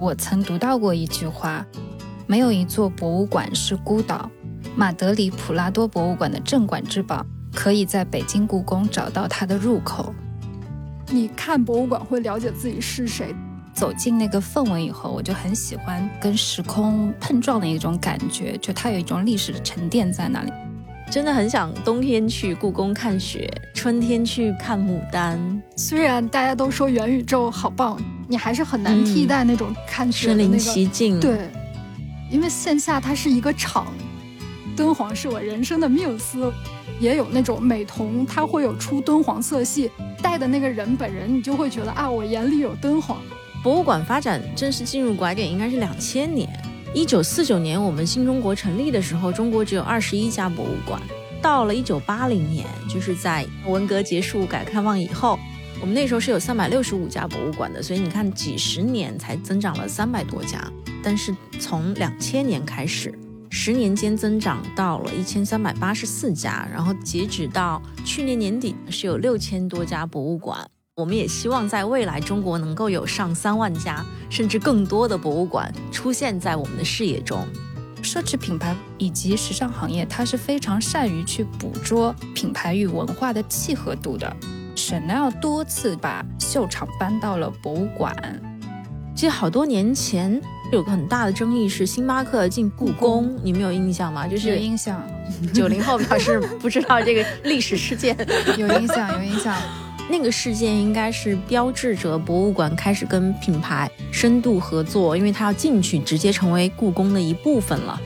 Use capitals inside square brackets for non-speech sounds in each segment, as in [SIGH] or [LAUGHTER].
我曾读到过一句话：没有一座博物馆是孤岛。马德里普拉多博物馆的镇馆之宝，可以在北京故宫找到它的入口。你看博物馆会了解自己是谁，走进那个氛围以后，我就很喜欢跟时空碰撞的一种感觉，就它有一种历史的沉淀在那里。真的很想冬天去故宫看雪，春天去看牡丹。虽然大家都说元宇宙好棒，你还是很难替代那种看雪的那个。身临其境。对，因为线下它是一个场，敦煌是我人生的缪斯，也有那种美瞳，它会有出敦煌色系，戴的那个人本人，你就会觉得啊，我眼里有敦煌。博物馆发展正式进入拐点，应该是两千年。一九四九年，我们新中国成立的时候，中国只有二十一家博物馆。到了一九八零年，就是在文革结束、改革开放以后，我们那时候是有三百六十五家博物馆的。所以你看，几十年才增长了三百多家。但是从两千年开始，十年间增长到了一千三百八十四家，然后截止到去年年底是有六千多家博物馆。我们也希望在未来，中国能够有上三万家甚至更多的博物馆出现在我们的视野中。奢侈品牌以及时尚行业，它是非常善于去捕捉品牌与文化的契合度的。Chanel 多次把秀场搬到了博物馆。其实好多年前有个很大的争议是星巴克进故宫，你们有印象吗？就是有印象。九零后表示不知道这个历史事件，[LAUGHS] 有印象，有印象。那个事件应该是标志着博物馆开始跟品牌深度合作，因为它要进去，直接成为故宫的一部分了。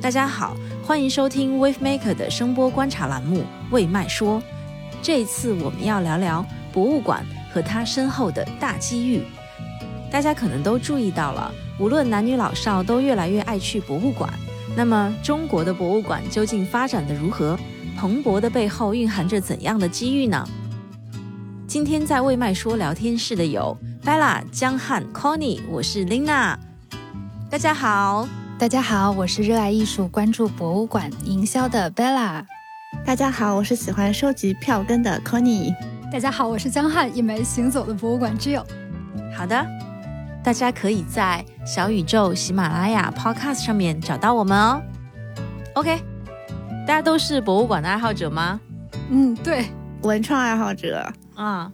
大家好，欢迎收听 Wave Maker 的声波观察栏目《未麦说》。这次我们要聊聊博物馆和它身后的大机遇。大家可能都注意到了，无论男女老少都越来越爱去博物馆。那么，中国的博物馆究竟发展的如何？蓬勃的背后蕴含着怎样的机遇呢？今天在未麦说聊天室的有 Bella、江汉、Connie，我是 Lina。大家好，大家好，我是热爱艺术、关注博物馆营销的 Bella。大家好，我是喜欢收集票根的 Connie。大家好，我是江汉，一枚行走的博物馆之友。好的，大家可以在小宇宙、喜马拉雅、Podcast 上面找到我们哦。OK，大家都是博物馆的爱好者吗？嗯，对，文创爱好者。啊，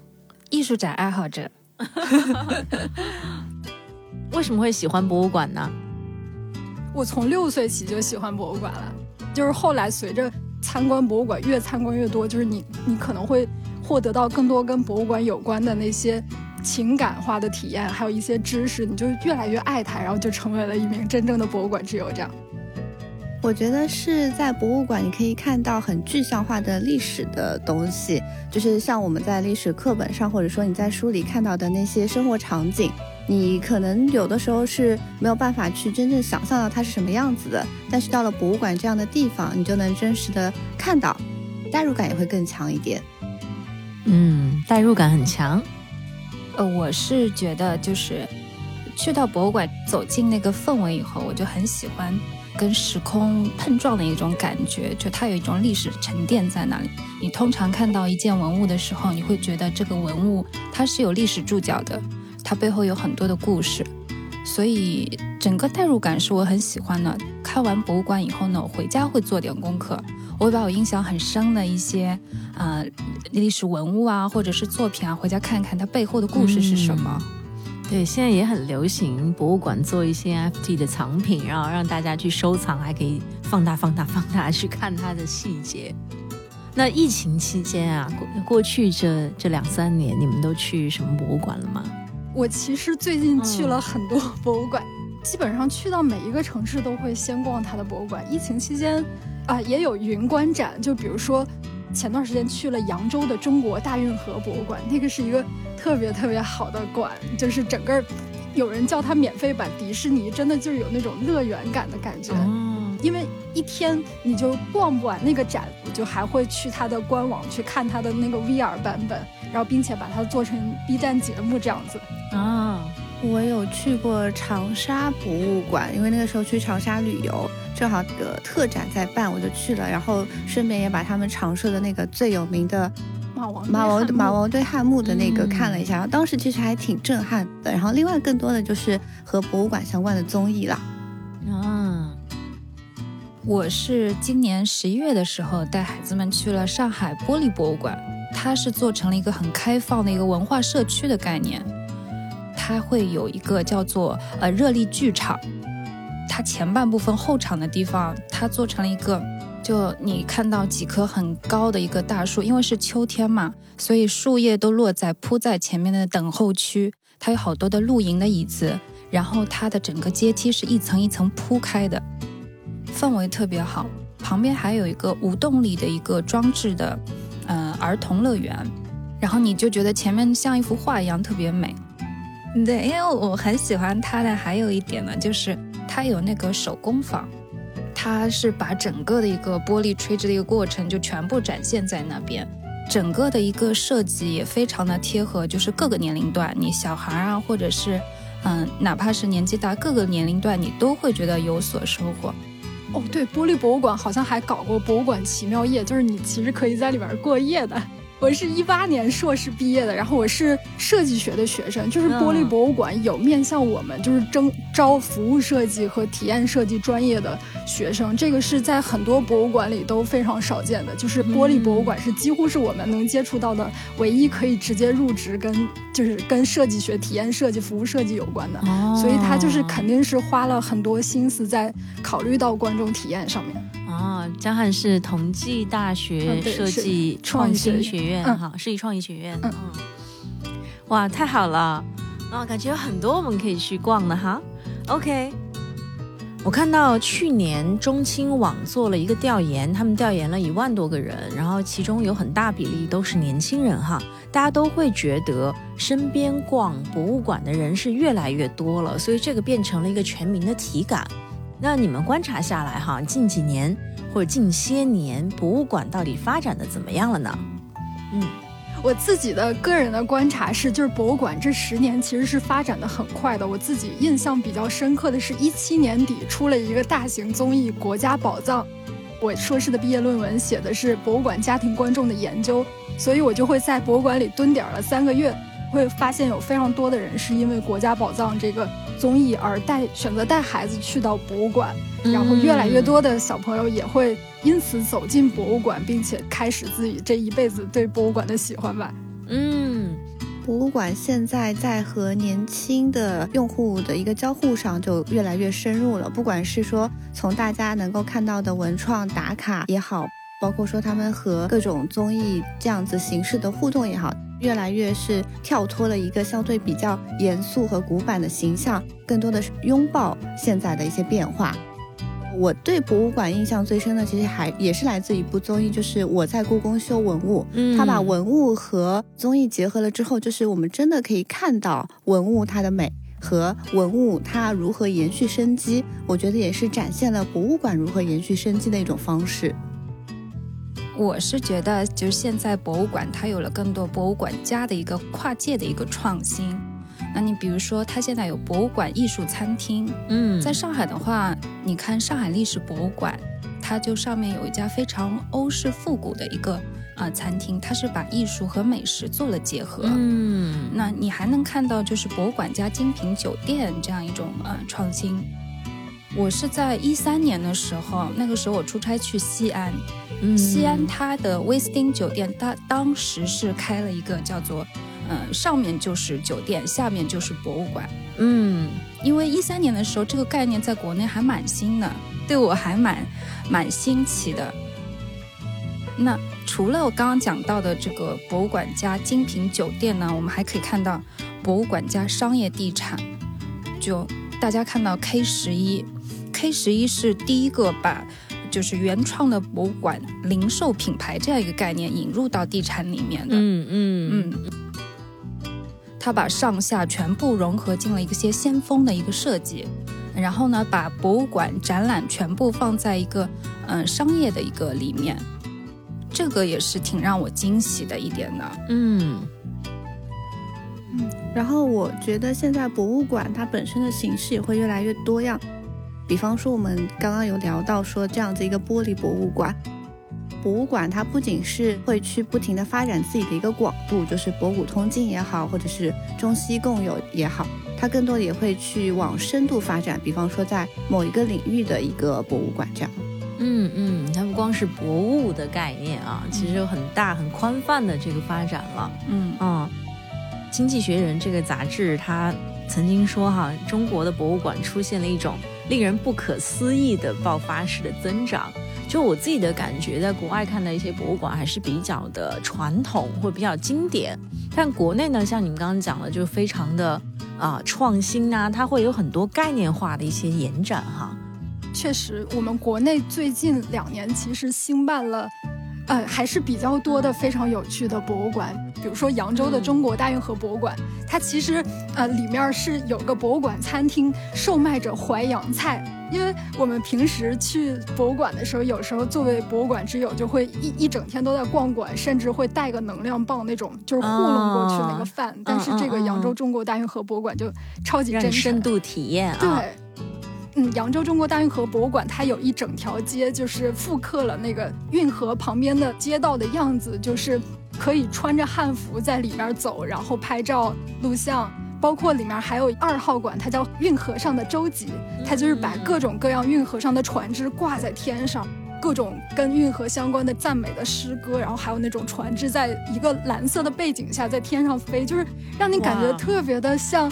艺术展爱好者，[LAUGHS] 为什么会喜欢博物馆呢？我从六岁起就喜欢博物馆了，就是后来随着参观博物馆越参观越多，就是你你可能会获得到更多跟博物馆有关的那些情感化的体验，还有一些知识，你就越来越爱它，然后就成为了一名真正的博物馆之友这样。我觉得是在博物馆，你可以看到很具象化的历史的东西，就是像我们在历史课本上，或者说你在书里看到的那些生活场景，你可能有的时候是没有办法去真正想象到它是什么样子的。但是到了博物馆这样的地方，你就能真实的看到，代入感也会更强一点。嗯，代入感很强。呃，我是觉得就是去到博物馆，走进那个氛围以后，我就很喜欢。跟时空碰撞的一种感觉，就它有一种历史沉淀在那里。你通常看到一件文物的时候，你会觉得这个文物它是有历史注脚的，它背后有很多的故事，所以整个代入感是我很喜欢的。看完博物馆以后呢，我回家会做点功课，我会把我印象很深的一些啊历史文物啊，或者是作品啊，回家看看它背后的故事是什么。对，现在也很流行博物馆做一些 FT 的藏品，然后让大家去收藏，还可以放大、放大、放大去看它的细节。那疫情期间啊，过过去这这两三年，你们都去什么博物馆了吗？我其实最近去了很多博物馆，基本上去到每一个城市都会先逛它的博物馆。疫情期间啊，也有云观展，就比如说。前段时间去了扬州的中国大运河博物馆，那个是一个特别特别好的馆，就是整个有人叫它免费版迪士尼，真的就是有那种乐园感的感觉。嗯，因为一天你就逛不完那个展，我就还会去它的官网去看它的那个 VR 版本，然后并且把它做成 B 站节目这样子。啊。我有去过长沙博物馆，因为那个时候去长沙旅游，正好的特展在办，我就去了，然后顺便也把他们常设的那个最有名的马王马王马王堆汉墓的那个看了一下，然后当时其实还挺震撼的。然后另外更多的就是和博物馆相关的综艺啦。啊，我是今年十一月的时候带孩子们去了上海玻璃博物馆，它是做成了一个很开放的一个文化社区的概念。它会有一个叫做呃热力剧场，它前半部分后场的地方，它做成了一个，就你看到几棵很高的一个大树，因为是秋天嘛，所以树叶都落在铺在前面的等候区，它有好多的露营的椅子，然后它的整个阶梯是一层一层铺开的，氛围特别好。旁边还有一个无动力的一个装置的，呃儿童乐园，然后你就觉得前面像一幅画一样特别美。对，因为我很喜欢它的，还有一点呢，就是它有那个手工坊，它是把整个的一个玻璃吹制的一个过程就全部展现在那边，整个的一个设计也非常的贴合，就是各个年龄段，你小孩啊，或者是嗯，哪怕是年纪大，各个年龄段你都会觉得有所收获。哦，对，玻璃博物馆好像还搞过博物馆奇妙夜，就是你其实可以在里边过夜的。我是一八年硕士毕业的，然后我是设计学的学生，就是玻璃博物馆有面向我们就是征招服务设计和体验设计专业的学生，这个是在很多博物馆里都非常少见的，就是玻璃博物馆是几乎是我们能接触到的唯一可以直接入职跟就是跟设计学、体验设计、服务设计有关的，所以他就是肯定是花了很多心思在考虑到观众体验上面。啊，江汉是同济大学设计创新学院，哈，设计创意学院。嗯，哇，太好了，啊，感觉有很多我们可以去逛的哈。OK，我看到去年中青网做了一个调研，他们调研了一万多个人，然后其中有很大比例都是年轻人哈，大家都会觉得身边逛博物馆的人是越来越多了，所以这个变成了一个全民的体感。那你们观察下来哈，近几年或者近些年，博物馆到底发展的怎么样了呢？嗯，我自己的个人的观察是，就是博物馆这十年其实是发展的很快的。我自己印象比较深刻的是一七年底出了一个大型综艺《国家宝藏》，我硕士的毕业论文写的是博物馆家庭观众的研究，所以我就会在博物馆里蹲点了三个月。会发现有非常多的人是因为《国家宝藏》这个综艺而带选择带孩子去到博物馆，然后越来越多的小朋友也会因此走进博物馆，并且开始自己这一辈子对博物馆的喜欢吧。嗯，博物馆现在在和年轻的用户的一个交互上就越来越深入了，不管是说从大家能够看到的文创打卡也好，包括说他们和各种综艺这样子形式的互动也好。越来越是跳脱了一个相对比较严肃和古板的形象，更多的是拥抱现在的一些变化。我对博物馆印象最深的，其实还也是来自一部综艺，就是我在故宫修文物。嗯，他把文物和综艺结合了之后，就是我们真的可以看到文物它的美和文物它如何延续生机。我觉得也是展现了博物馆如何延续生机的一种方式。我是觉得，就是现在博物馆它有了更多博物馆家的一个跨界的一个创新。那你比如说，它现在有博物馆艺术餐厅。嗯，在上海的话，你看上海历史博物馆，它就上面有一家非常欧式复古的一个啊餐厅，它是把艺术和美食做了结合。嗯，那你还能看到就是博物馆加精品酒店这样一种呃创新。我是在一三年的时候，那个时候我出差去西安。西安它的威斯汀酒店，它当时是开了一个叫做，嗯，上面就是酒店，下面就是博物馆。嗯，因为一三年的时候，这个概念在国内还蛮新的，对我还蛮蛮新奇的。那除了我刚刚讲到的这个博物馆加精品酒店呢，我们还可以看到博物馆加商业地产。就大家看到 K 十一，K 十一是第一个把。就是原创的博物馆零售品牌这样一个概念引入到地产里面的，嗯嗯。嗯，他把上下全部融合进了一些先锋的一个设计，然后呢，把博物馆展览全部放在一个嗯商业的一个里面，这个也是挺让我惊喜的一点的，嗯。嗯，然后我觉得现在博物馆它本身的形式也会越来越多样。比方说，我们刚刚有聊到说这样子一个玻璃博物馆，博物馆它不仅是会去不停的发展自己的一个广度，就是博古通今也好，或者是中西共有也好，它更多的也会去往深度发展，比方说在某一个领域的一个博物馆这样。嗯嗯，它不光是博物的概念啊，其实有很大很宽泛的这个发展了。嗯嗯，《经济学人》这个杂志它曾经说哈，中国的博物馆出现了一种令人不可思议的爆发式的增长。就我自己的感觉，在国外看的一些博物馆还是比较的传统或比较经典，但国内呢，像你们刚刚讲的，就非常的啊创新啊，它会有很多概念化的一些延展哈。确实，我们国内最近两年其实兴办了，呃，还是比较多的非常有趣的博物馆。比如说扬州的中国大运河博物馆，它其实呃里面是有个博物馆餐厅，售卖着淮扬菜。因为我们平时去博物馆的时候，有时候作为博物馆之友，就会一一整天都在逛馆，甚至会带个能量棒那种，就是糊弄过去那个饭。但是这个扬州中国大运河博物馆就超级真诚，深度体验啊。对。嗯，扬州中国大运河博物馆它有一整条街，就是复刻了那个运河旁边的街道的样子，就是可以穿着汉服在里面走，然后拍照录像。包括里面还有二号馆，它叫运河上的舟楫，它就是把各种各样运河上的船只挂在天上，各种跟运河相关的赞美的诗歌，然后还有那种船只在一个蓝色的背景下在天上飞，就是让你感觉特别的像。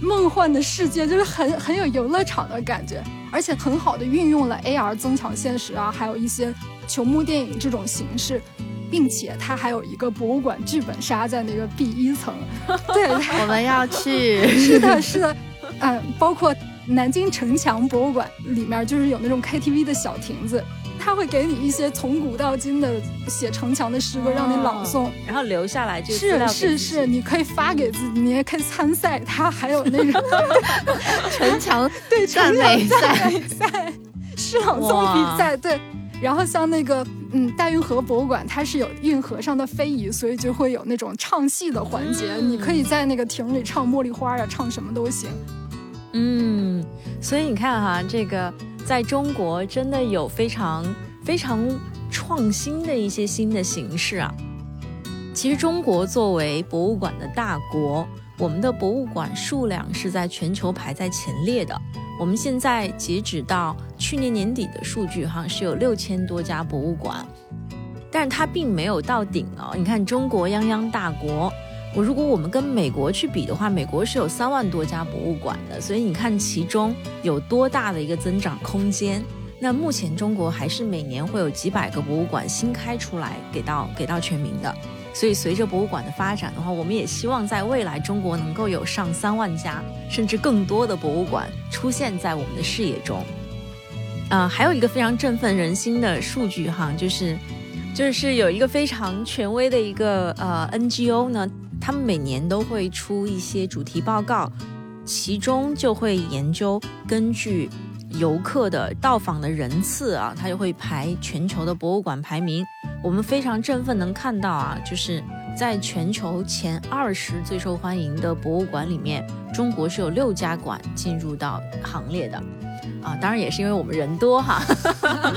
梦幻的世界就是很很有游乐场的感觉，而且很好的运用了 AR 增强现实啊，还有一些球幕电影这种形式，并且它还有一个博物馆剧本杀在那个 B 一层。[LAUGHS] 对，我们要去。[LAUGHS] 是的，是的，嗯，包括南京城墙博物馆里面就是有那种 KTV 的小亭子。他会给你一些从古到今的写城墙的诗歌，让你朗诵，然后留下来就是是是，你可以发给自己，你也可以参赛。他还有那种 [LAUGHS] 城墙 [LAUGHS] 对赞美赛赛诗朗诵比赛对。然后像那个嗯大运河博物馆，它是有运河上的非遗，所以就会有那种唱戏的环节，你可以在那个亭里唱茉莉花啊，唱什么都行。嗯，所以你看哈这个。在中国，真的有非常非常创新的一些新的形式啊！其实，中国作为博物馆的大国，我们的博物馆数量是在全球排在前列的。我们现在截止到去年年底的数据，哈是有六千多家博物馆，但是它并没有到顶哦。你看，中国泱泱大国。我如果我们跟美国去比的话，美国是有三万多家博物馆的，所以你看其中有多大的一个增长空间。那目前中国还是每年会有几百个博物馆新开出来给到给到全民的，所以随着博物馆的发展的话，我们也希望在未来中国能够有上三万家甚至更多的博物馆出现在我们的视野中。啊，还有一个非常振奋人心的数据哈，就是就是有一个非常权威的一个呃 NGO 呢。他们每年都会出一些主题报告，其中就会研究根据游客的到访的人次啊，它就会排全球的博物馆排名。我们非常振奋能看到啊，就是在全球前二十最受欢迎的博物馆里面，中国是有六家馆进入到行列的啊。当然也是因为我们人多哈。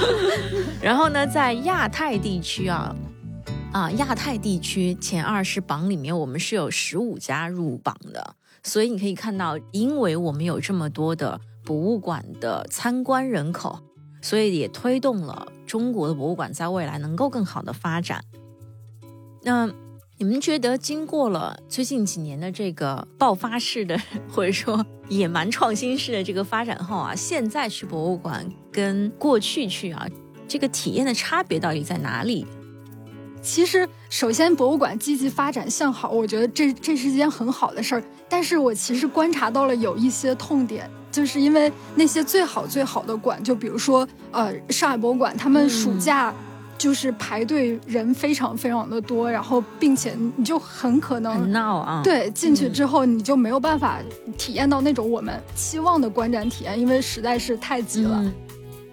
[LAUGHS] 然后呢，在亚太地区啊。啊，亚太地区前二十榜里面，我们是有十五家入榜的，所以你可以看到，因为我们有这么多的博物馆的参观人口，所以也推动了中国的博物馆在未来能够更好的发展。那你们觉得，经过了最近几年的这个爆发式的，[LAUGHS] 或者说野蛮创新式的这个发展后啊，现在去博物馆跟过去去啊，这个体验的差别到底在哪里？其实，首先博物馆积极发展向好，我觉得这这是件很好的事儿。但是我其实观察到了有一些痛点，就是因为那些最好最好的馆，就比如说呃上海博物馆，他们暑假就是排队人非常非常的多，然后并且你就很可能闹啊，对，进去之后你就没有办法体验到那种我们期望的观展体验，因为实在是太挤了。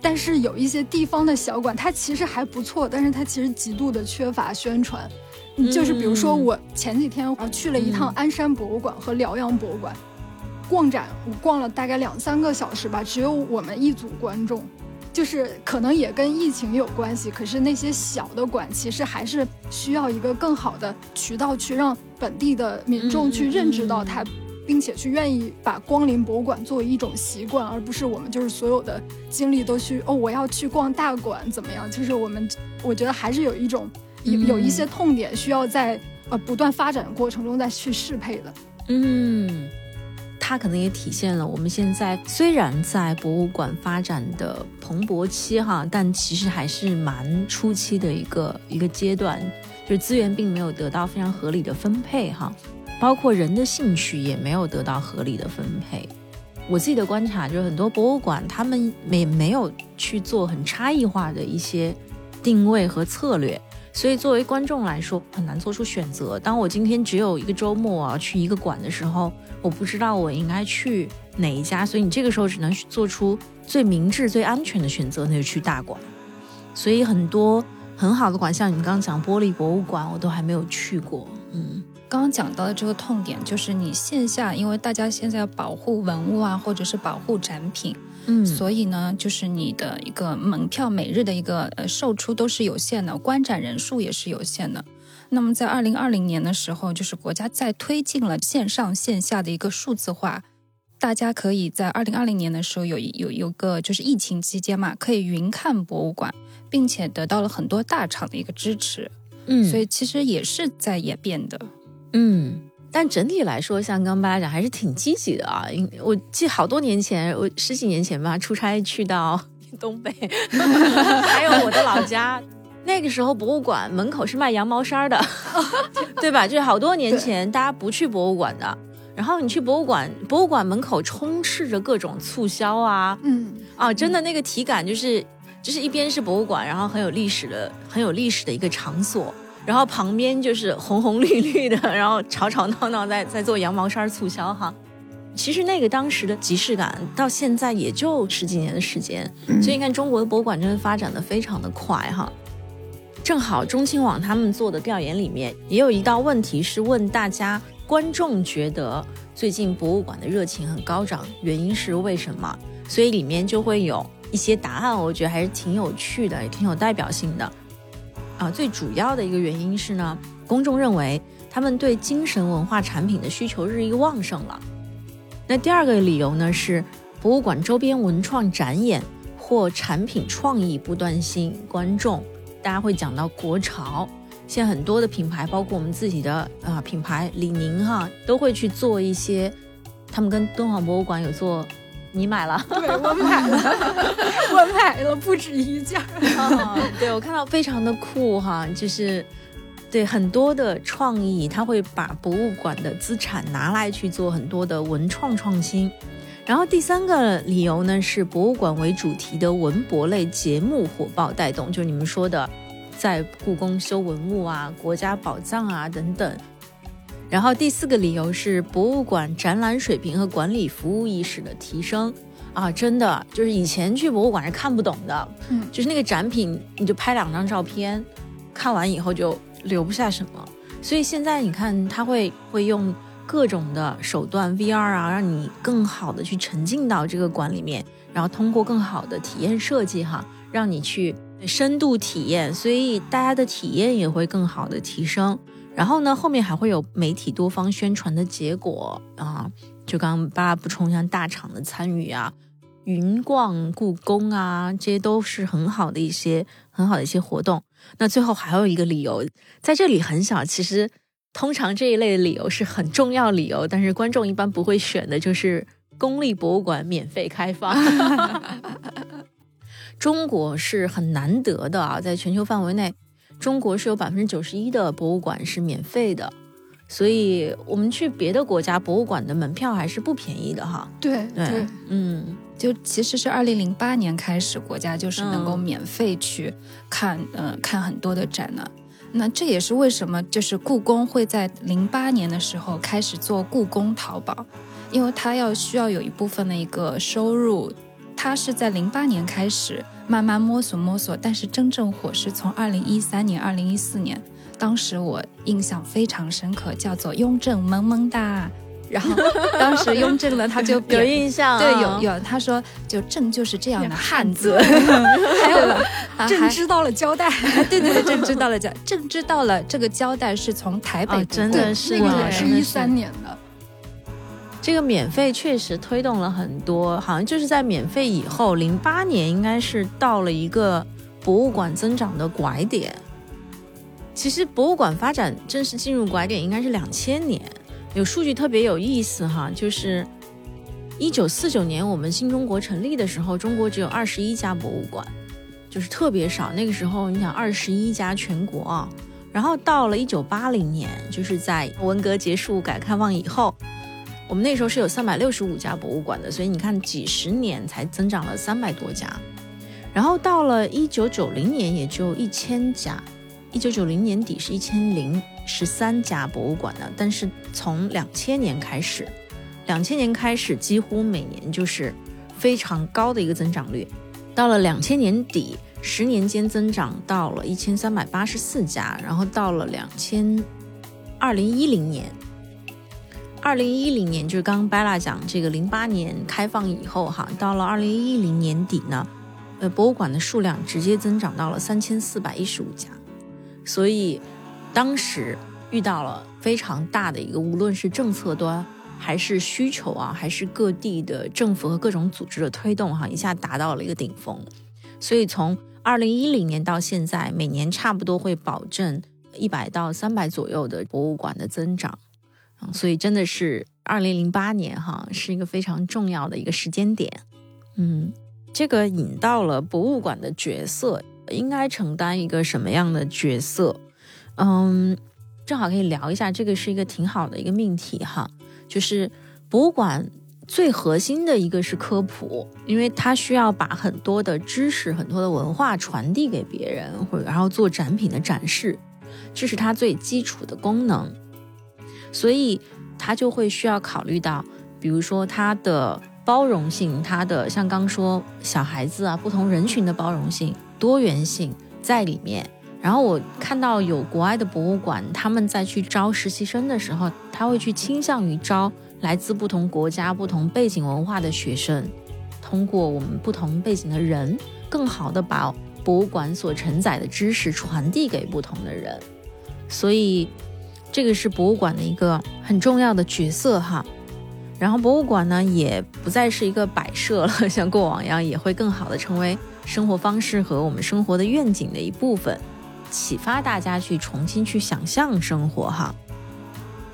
但是有一些地方的小馆，它其实还不错，但是它其实极度的缺乏宣传。就是比如说，我前几天我去了一趟鞍山博物馆和辽阳博物馆，逛展我逛了大概两三个小时吧，只有我们一组观众，就是可能也跟疫情有关系，可是那些小的馆其实还是需要一个更好的渠道去让本地的民众去认知到它。并且去愿意把光临博物馆作为一种习惯，而不是我们就是所有的精力都去哦，我要去逛大馆怎么样？就是我们，我觉得还是有一种有有一些痛点需要在呃不断发展的过程中再去适配的。嗯，它可能也体现了我们现在虽然在博物馆发展的蓬勃期哈，但其实还是蛮初期的一个一个阶段，就是资源并没有得到非常合理的分配哈。包括人的兴趣也没有得到合理的分配。我自己的观察就是，很多博物馆他们没没有去做很差异化的一些定位和策略，所以作为观众来说很难做出选择。当我今天只有一个周末啊去一个馆的时候，我不知道我应该去哪一家，所以你这个时候只能做出最明智、最安全的选择，那就去大馆。所以很多很好的馆，像你们刚刚讲玻璃博物馆，我都还没有去过。嗯。刚刚讲到的这个痛点，就是你线下，因为大家现在要保护文物啊，或者是保护展品，嗯，所以呢，就是你的一个门票每日的一个呃售出都是有限的，观展人数也是有限的。那么在二零二零年的时候，就是国家在推进了线上线下的一个数字化，大家可以在二零二零年的时候有有有个就是疫情期间嘛，可以云看博物馆，并且得到了很多大厂的一个支持，嗯，所以其实也是在演变的。嗯，但整体来说，像刚巴讲还是挺积极的啊。因我记好多年前，我十几年前吧，出差去到东北 [LAUGHS] [LAUGHS] 还有我的老家，那个时候博物馆门口是卖羊毛衫的，[LAUGHS] 对吧？就是好多年前，大家不去博物馆的，然后你去博物馆，博物馆门口充斥着各种促销啊，嗯，啊，真的那个体感就是，就是一边是博物馆，然后很有历史的，很有历史的一个场所。然后旁边就是红红绿绿的，然后吵吵闹闹在在做羊毛衫促销哈。其实那个当时的即视感，到现在也就十几年的时间，所以你看中国的博物馆真的发展的非常的快哈。正好中青网他们做的调研里面也有一道问题是问大家，观众觉得最近博物馆的热情很高涨，原因是为什么？所以里面就会有一些答案，我觉得还是挺有趣的，也挺有代表性的。啊，最主要的一个原因是呢，公众认为他们对精神文化产品的需求日益旺盛了。那第二个理由呢是，博物馆周边文创展演或产品创意不断吸引观众。大家会讲到国潮，现在很多的品牌，包括我们自己的啊品牌李宁哈，都会去做一些，他们跟敦煌博物馆有做。你买了？对我买了，我买了不止一件。[LAUGHS] 对我看到非常的酷哈，就是对很多的创意，他会把博物馆的资产拿来去做很多的文创创新。然后第三个理由呢，是博物馆为主题的文博类节目火爆带动，就是你们说的在故宫修文物啊、国家宝藏啊等等。然后第四个理由是博物馆展览水平和管理服务意识的提升。啊，真的就是以前去博物馆是看不懂的，嗯，就是那个展品你就拍两张照片，看完以后就留不下什么，所以现在你看他会会用各种的手段 VR 啊，让你更好的去沉浸到这个馆里面，然后通过更好的体验设计哈，让你去深度体验，所以大家的体验也会更好的提升。然后呢，后面还会有媒体多方宣传的结果啊，就刚刚爸补充，像大厂的参与啊，云逛故宫啊，这些都是很好的一些很好的一些活动。那最后还有一个理由，在这里很小，其实通常这一类的理由是很重要理由，但是观众一般不会选的，就是公立博物馆免费开放。[LAUGHS] 中国是很难得的啊，在全球范围内。中国是有百分之九十一的博物馆是免费的，所以我们去别的国家博物馆的门票还是不便宜的哈。对对，嗯，就其实是二零零八年开始，国家就是能够免费去看，嗯，看很多的展呢。那这也是为什么，就是故宫会在零八年的时候开始做故宫淘宝，因为它要需要有一部分的一个收入，它是在零八年开始。慢慢摸索摸索，但是真正火是从二零一三年、二零一四年，当时我印象非常深刻，叫做雍正萌萌哒，然后 [LAUGHS] 当时雍正呢，他就 [LAUGHS] 有印象啊，对有有，他说就正就是这样的汉子，[LAUGHS] 还有啊还朕知道了交代，对对对，朕知道了交，正知道了这个交代是从台北哦，真的是那个啊也是一三年的。这个免费确实推动了很多，好像就是在免费以后，零八年应该是到了一个博物馆增长的拐点。其实博物馆发展正式进入拐点应该是两千年，有数据特别有意思哈，就是一九四九年我们新中国成立的时候，中国只有二十一家博物馆，就是特别少。那个时候你想二十一家全国啊，然后到了一九八零年，就是在文革结束、改革开放以后。我们那时候是有三百六十五家博物馆的，所以你看几十年才增长了三百多家，然后到了一九九零年也就一千家，一九九零年底是一千零十三家博物馆的，但是从两千年开始，两千年开始几乎每年就是非常高的一个增长率，到了两千年底，十年间增长到了一千三百八十四家，然后到了两千二零一零年。二零一零年就是刚刚 Bella 讲这个零八年开放以后哈，到了二零一零年底呢，呃，博物馆的数量直接增长到了三千四百一十五家，所以当时遇到了非常大的一个，无论是政策端还是需求啊，还是各地的政府和各种组织的推动哈，一下达到了一个顶峰。所以从二零一零年到现在，每年差不多会保证一百到三百左右的博物馆的增长。所以真的是二零零八年哈，是一个非常重要的一个时间点。嗯，这个引到了博物馆的角色，应该承担一个什么样的角色？嗯，正好可以聊一下，这个是一个挺好的一个命题哈，就是博物馆最核心的一个是科普，因为它需要把很多的知识、很多的文化传递给别人，或者然后做展品的展示，这是它最基础的功能。所以他就会需要考虑到，比如说他的包容性，他的像刚说小孩子啊，不同人群的包容性、多元性在里面。然后我看到有国外的博物馆，他们在去招实习生的时候，他会去倾向于招来自不同国家、不同背景文化的学生，通过我们不同背景的人，更好的把博物馆所承载的知识传递给不同的人。所以。这个是博物馆的一个很重要的角色哈，然后博物馆呢也不再是一个摆设了，[LAUGHS] 像过往一样，也会更好的成为生活方式和我们生活的愿景的一部分，启发大家去重新去想象生活哈。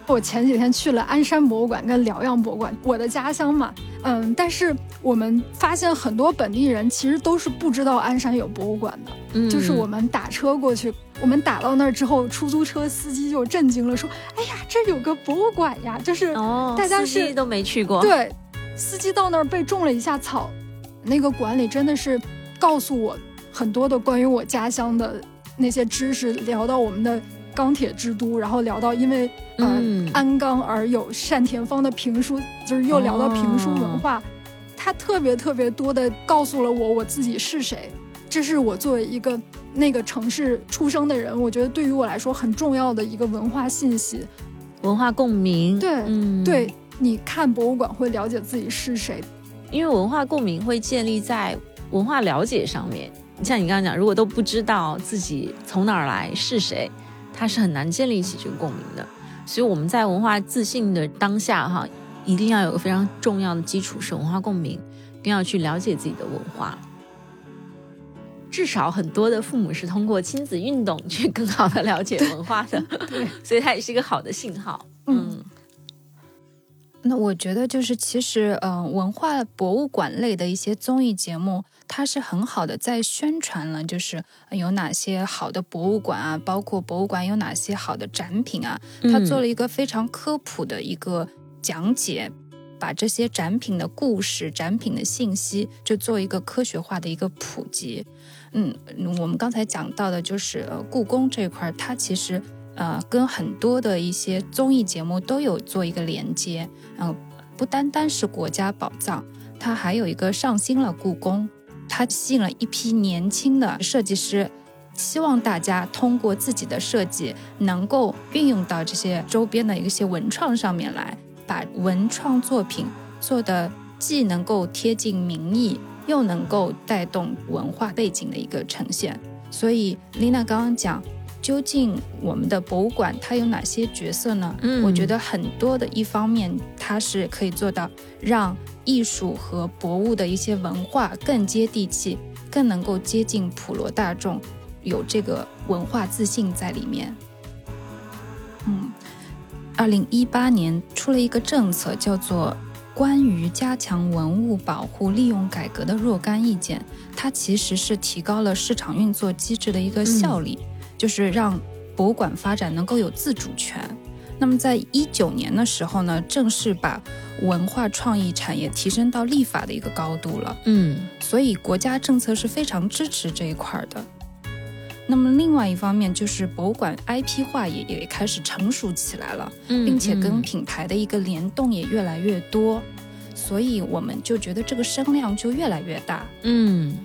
我前几天去了鞍山博物馆跟辽阳博物馆，我的家乡嘛，嗯，但是我们发现很多本地人其实都是不知道鞍山有博物馆的，嗯，就是我们打车过去，我们打到那儿之后，出租车司机就震惊了，说：“哎呀，这有个博物馆呀！”就是哦，大家是都没去过，对，司机到那儿被种了一下草，那个馆里真的是告诉我很多的关于我家乡的那些知识，聊到我们的钢铁之都，然后聊到因为呃、嗯鞍钢而有单田芳的评书，就是又聊到评书文化，他特别特别多的告诉了我我自己是谁，这是我作为一个那个城市出生的人，我觉得对于我来说很重要的一个文化信息。文化共鸣，对嗯，对，你看博物馆会了解自己是谁。因为文化共鸣会建立在文化了解上面。像你刚刚讲，如果都不知道自己从哪儿来是谁，他是很难建立起这个共鸣的。所以我们在文化自信的当下，哈，一定要有个非常重要的基础是文化共鸣，一定要去了解自己的文化。至少很多的父母是通过亲子运动去更好的了解文化的，[LAUGHS] 对，所以它也是一个好的信号。嗯那我觉得就是其实，嗯、文化博物馆类的一些综艺节目，它是很好的在宣传了，就是呃有哪些好的博物馆啊，包括博物馆有哪些好的展品啊，它做了一个非常科普的一个讲解，把这些展品的故事、展品的信息，就做一个科学化的一个普及。嗯，我们刚才讲到的就是呃故宫这块儿，它其实呃跟很多的一些综艺节目都有做一个连接。嗯、不单单是国家宝藏，它还有一个上新了故宫，它吸引了一批年轻的设计师。希望大家通过自己的设计，能够运用到这些周边的一些文创上面来，把文创作品做的既能够贴近民意，又能够带动文化背景的一个呈现。所以丽娜刚刚讲，究竟我们的博物馆它有哪些角色呢？嗯我觉得很多的一方面，它是可以做到让艺术和博物的一些文化更接地气，更能够接近普罗大众，有这个文化自信在里面。嗯，二零一八年出了一个政策，叫做《关于加强文物保护利用改革的若干意见》，它其实是提高了市场运作机制的一个效力，就是让博物馆发展能够有自主权。那么在一九年的时候呢，正式把文化创意产业提升到立法的一个高度了。嗯所以国家政策是非常支持这一块儿的。那么另外一方面，就是博物馆 IP 化也也开始成熟起来了，嗯并且跟嗯品牌的一个联动也越来越多，所以我们就觉得这个声量就越来越大。嗯，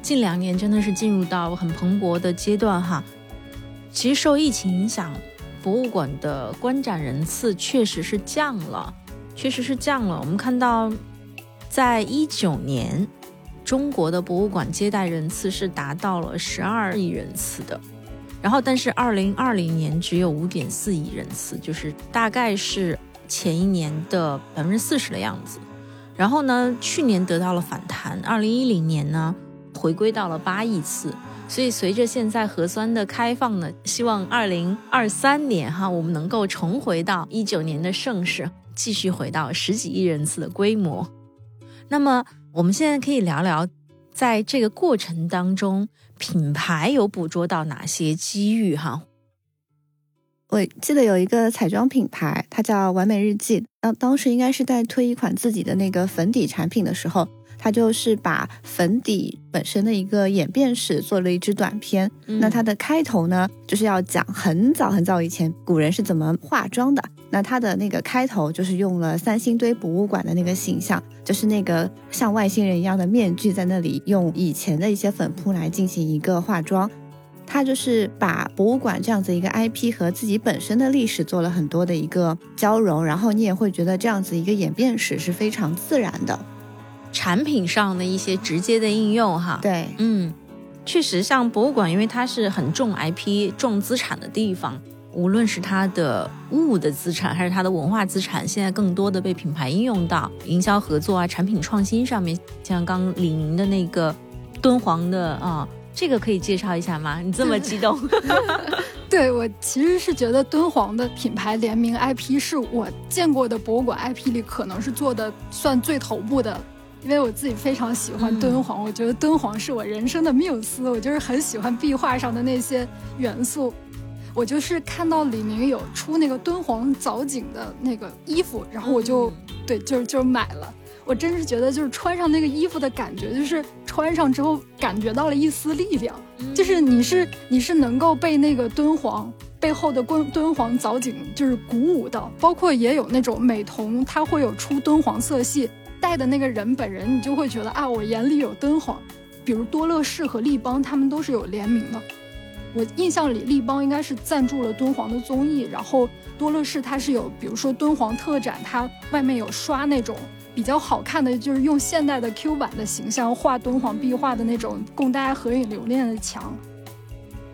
近两年真的是进入到很蓬勃的阶段哈。其实受疫情影响，博物馆的观展人次确实是降了，确实是降了。我们看到，在一九年，中国的博物馆接待人次是达到了十二亿人次的，然后但是二零二零年只有五点四亿人次，就是大概是前一年的百分之四十的样子。然后呢，去年得到了反弹，二零一零年呢回归到了八亿次。所以随着现在核酸的开放呢，希望二零二三年哈，我们能够重回到一九年的盛世，继续回到十几亿人次的规模。那么我们现在可以聊聊，在这个过程当中，品牌有捕捉到哪些机遇哈？我记得有一个彩妆品牌，它叫完美日记。当当时应该是在推一款自己的那个粉底产品的时候，它就是把粉底本身的一个演变史做了一支短片。那它的开头呢，就是要讲很早很早以前古人是怎么化妆的。那它的那个开头就是用了三星堆博物馆的那个形象，就是那个像外星人一样的面具，在那里用以前的一些粉扑来进行一个化妆。它就是把博物馆这样子一个 IP 和自己本身的历史做了很多的一个交融，然后你也会觉得这样子一个演变史是非常自然的。产品上的一些直接的应用哈。对，嗯，确实，像博物馆，因为它是很重 IP、重资产的地方，无论是它的物的资产，还是它的文化资产，现在更多的被品牌应用到营销合作啊、产品创新上面。像刚李宁的那个敦煌的啊，这个可以介绍一下吗？你这么激动，[LAUGHS] 对我其实是觉得敦煌的品牌联名 IP 是我见过的博物馆 IP 里可能是做的算最头部的。因为我自己非常喜欢敦煌，我觉得敦煌是我人生的缪斯，我就是很喜欢壁画上的那些元素。我就是看到李宁有出那个敦煌藻井的那个衣服，然后我就、对，就是就买了。我真是觉得，就是穿上那个衣服的感觉，就是穿上之后感觉到了一丝力量，就是你是你是能够被那个敦煌背后的敦敦煌藻井就是鼓舞到，包括也有那种美瞳，它会有出敦煌色系。带的那个人本人，你就会觉得啊，我眼里有敦煌。比如多乐士和立邦，他们都是有联名的。我印象里，立邦应该是赞助了敦煌的综艺，然后多乐士它是有，比如说敦煌特展，它外面有刷那种比较好看的，就是用现代的 Q 版的形象画敦煌壁画的那种，供大家合影留念的墙。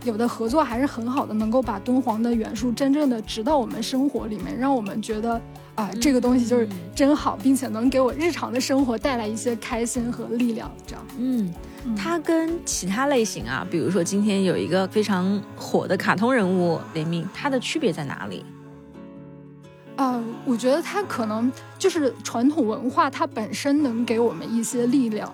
有的合作还是很好的，能够把敦煌的元素真正的植到我们生活里面，让我们觉得啊，这个东西就是真好，并且能给我日常的生活带来一些开心和力量。这样，嗯，它跟其他类型啊，比如说今天有一个非常火的卡通人物联名，它的区别在哪里？呃，我觉得它可能就是传统文化，它本身能给我们一些力量。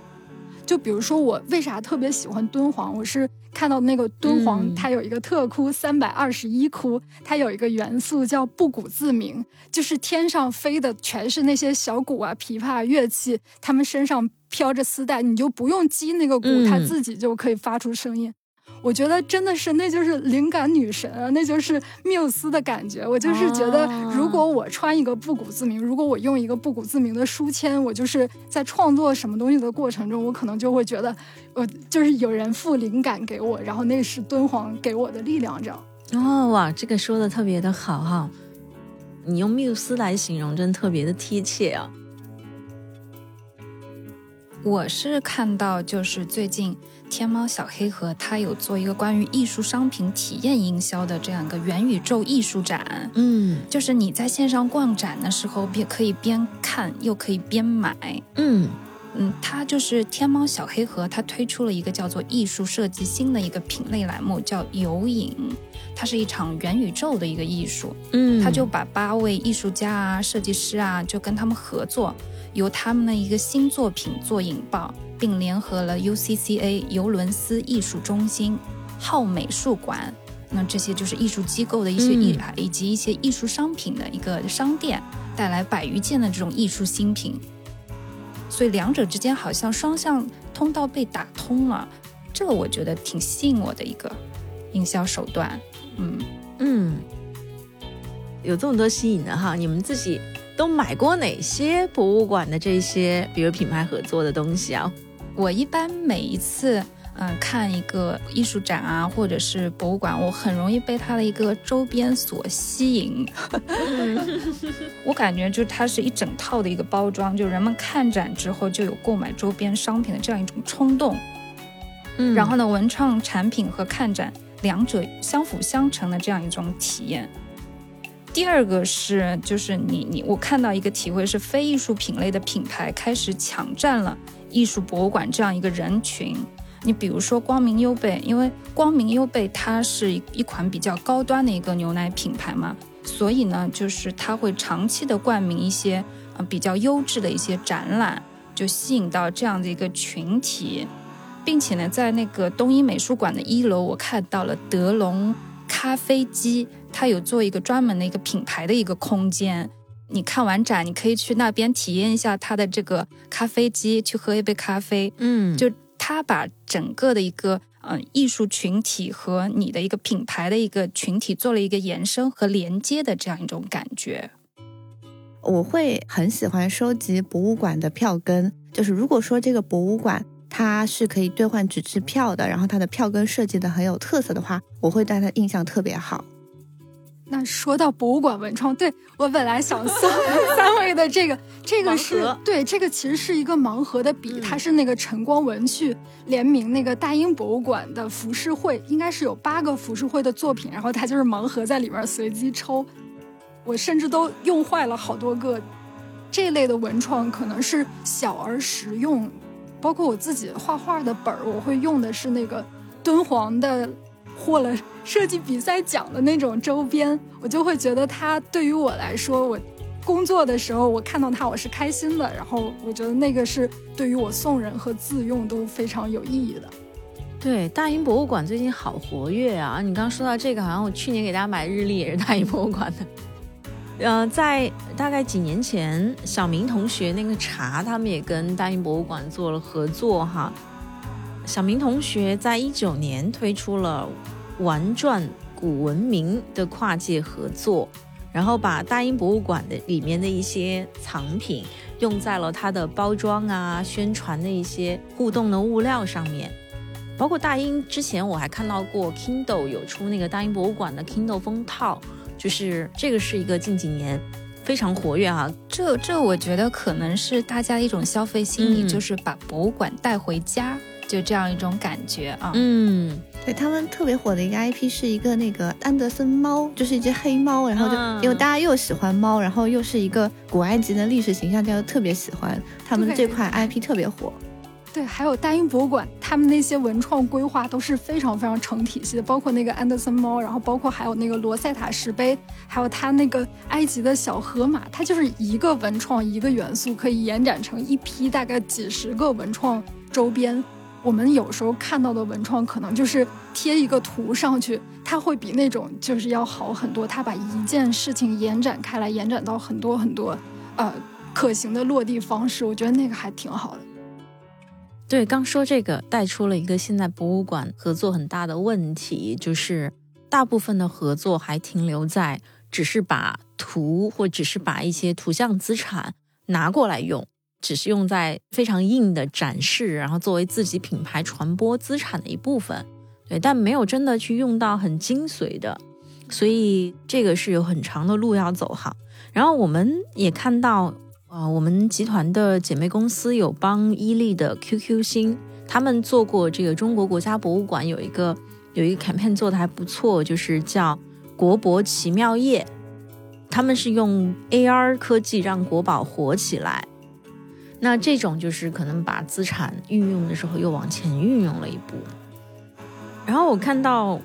就比如说，我为啥特别喜欢敦煌？我是看到那个敦煌，嗯它有一个特窟三百二十一窟，它有一个元素叫不鼓自鸣，就是天上飞的全是那些小鼓啊、琵琶、乐器，他们身上飘着丝带，你就不用击那个鼓，嗯它自己就可以发出声音。我觉得真的是，那就是灵感女神啊，那就是缪斯的感觉。我就是觉得哦，如果我穿一个不谷自明，如果我用一个不谷自明的书签，我就是在创作什么东西的过程中，我可能就会觉得，我，就是有人赋灵感给我，然后那是敦煌给我的力量，这样。哦，哇，这个说的特别的好哈。你用缪斯来形容，真特别的贴切啊。我是看到，就是最近天猫小黑盒它有做一个关于艺术商品体验营销的这样一个元宇宙艺术展，嗯就是你在线上逛展的时候，边可以边看又可以边买。嗯嗯，它就是天猫小黑盒，它推出了一个叫做艺术设计新的一个品类栏目，叫游影。它是一场元宇宙的一个艺术，嗯，他就把八位艺术家啊、设计师啊，就跟他们合作，由他们的一个新作品做引爆，并联合了 UCCA 尤伦斯艺术中心、浩美术馆，那这些就是艺术机构的一些艺、以及一些艺术商品的一个商店，带来百余件的这种艺术新品。所以两者之间好像双向通道被打通了，这个我觉得挺吸引我的一个营销手段。嗯。嗯，有这么多吸引的哈，你们自己都买过哪些博物馆的这些，比如品牌合作的东西啊？我一般每一次，嗯、看一个艺术展啊，或者是博物馆，我很容易被它的一个周边所吸引。[LAUGHS] 我感觉就是它是一整套的一个包装，就人们看展之后就有购买周边商品的这样一种冲动。嗯然后呢，文创产品和看展两者相辅相成的这样一种体验。第二个是，就是你你我看到一个体会是，非艺术品类的品牌开始抢占了艺术博物馆这样一个人群。你比如说光明优贝，因为光明优贝它是一一款比较高端的一个牛奶品牌嘛，所以呢，就是它会长期的冠名一些呃比较优质的一些展览，就吸引到这样的一个群体。并且呢，在那个东一美术馆的一楼，我看到了德龙咖啡机，它有做一个专门的一个品牌的一个空间。你看完展，你可以去那边体验一下它的这个咖啡机，去喝一杯咖啡。嗯，就它把整个的一个呃艺术群体和你的一个品牌的一个群体做了一个延伸和连接的这样一种感觉。我会很喜欢收集博物馆的票根，就是如果说这个博物馆它是可以兑换纸质票的，然后它的票根设计的很有特色的话，我会对它印象特别好。那说到博物馆文创，对我本来想送 [LAUGHS] 三位的这个，这个是对这个其实是一个盲盒的笔，嗯它是那个晨光文具联名那个大英博物馆的浮世绘，应该是有八个浮世绘的作品，然后它就是盲盒在里面随机抽，我甚至都用坏了好多个。这类的文创可能是小而实用，包括我自己画画的本儿，我会用的是那个敦煌的获了设计比赛奖的那种周边，我就会觉得它对于我来说，我工作的时候我看到它我是开心的，然后我觉得那个是对于我送人和自用都非常有意义的。对，大英博物馆最近好活跃啊！你刚刚说到这个，好像我去年给大家买日历也是大英博物馆的。呃，在大概几年前，小明同学那个茶，他们也跟大英博物馆做了合作哈。小明同学在一九年推出了玩转古文明的跨界合作，然后把大英博物馆的里面的一些藏品用在了它的包装啊、宣传的一些互动的物料上面。包括大英之前我还看到过 Kindle 有出那个大英博物馆的 Kindle 封套，就是这个是一个近几年非常活跃啊。这这，我觉得可能是大家的一种消费心理，嗯就是把博物馆带回家，就这样一种感觉啊。嗯，对他们特别火的一个 IP 是一个那个安德森猫，就是一只黑猫，然后就、嗯因为大家又喜欢猫，然后又是一个古埃及的历史形象，大家都特别喜欢，他们这款 IP 特别火。对，还有大英博物馆，他们那些文创规划都是非常非常成体系的，包括那个安德森猫，然后包括还有那个罗塞塔石碑，还有它那个埃及的小河马，它就是一个文创一个元素可以延展成一批大概几十个文创周边。我们有时候看到的文创可能就是贴一个图上去，它会比那种就是要好很多。它把一件事情延展开来，延展到很多很多呃可行的落地方式，我觉得那个还挺好的。对，刚说这个带出了一个现在博物馆合作很大的问题，就是大部分的合作还停留在只是把图或只是把一些图像资产拿过来用，只是用在非常硬的展示，然后作为自己品牌传播资产的一部分。对，但没有真的去用到很精髓的，所以这个是有很长的路要走哈。然后我们也看到，呃，我们集团的姐妹公司有帮伊利的 QQ 星，他们做过这个中国国家博物馆有一个有一个 campaign 做的还不错，就是叫国博奇妙夜，他们是用 AR 科技让国宝活起来。那这种就是可能把资产运用的时候又往前运用了一步。然后我看到，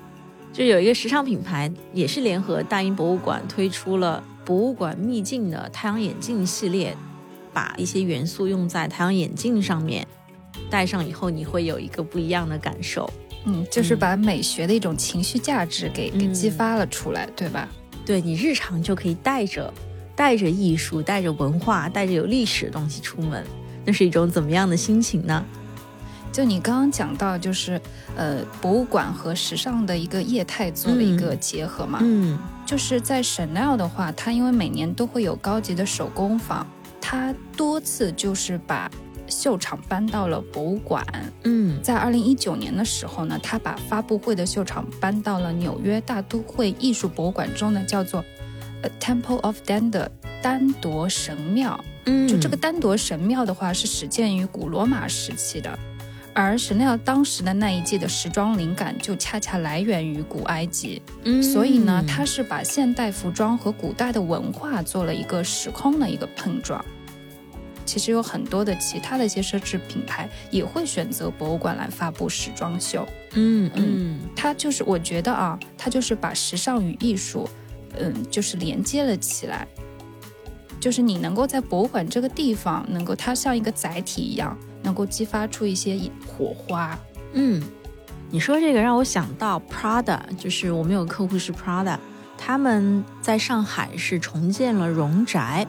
就有一个时尚品牌也是联合大英博物馆推出了博物馆秘境的太阳眼镜系列，把一些元素用在太阳眼镜上面，戴上以后你会有一个不一样的感受。嗯，就是把美学的一种情绪价值给给激发了出来，对吧？对你日常就可以戴着。带着艺术、带着文化、带着有历史的东西出门，那是一种怎么样的心情呢？就你刚刚讲到，就是呃，博物馆和时尚的一个业态做了一个结合嘛。嗯，就是在 Chanel 的话，它因为每年都会有高级的手工坊，它多次就是把秀场搬到了博物馆。嗯，在二零一九年的时候呢，它把发布会的秀场搬到了纽约大都会艺术博物馆中呢，叫做。A Temple of Danda，丹铎神庙。嗯，就这个丹铎神庙的话，是始建于古罗马时期的，而神庙当时的那一季的时装灵感就恰恰来源于古埃及。嗯，所以呢，它是把现代服装和古代的文化做了一个时空的一个碰撞。其实有很多的其他的一些奢侈品牌也会选择博物馆来发布时装秀。嗯嗯，它就是我觉得啊，它就是把时尚与艺术。嗯，就是连接了起来，就是你能够在博物馆这个地方，能够它像一个载体一样，能够激发出一些火花。嗯，你说这个让我想到 Prada，就是我们有客户是 Prada，他们在上海是重建了荣宅，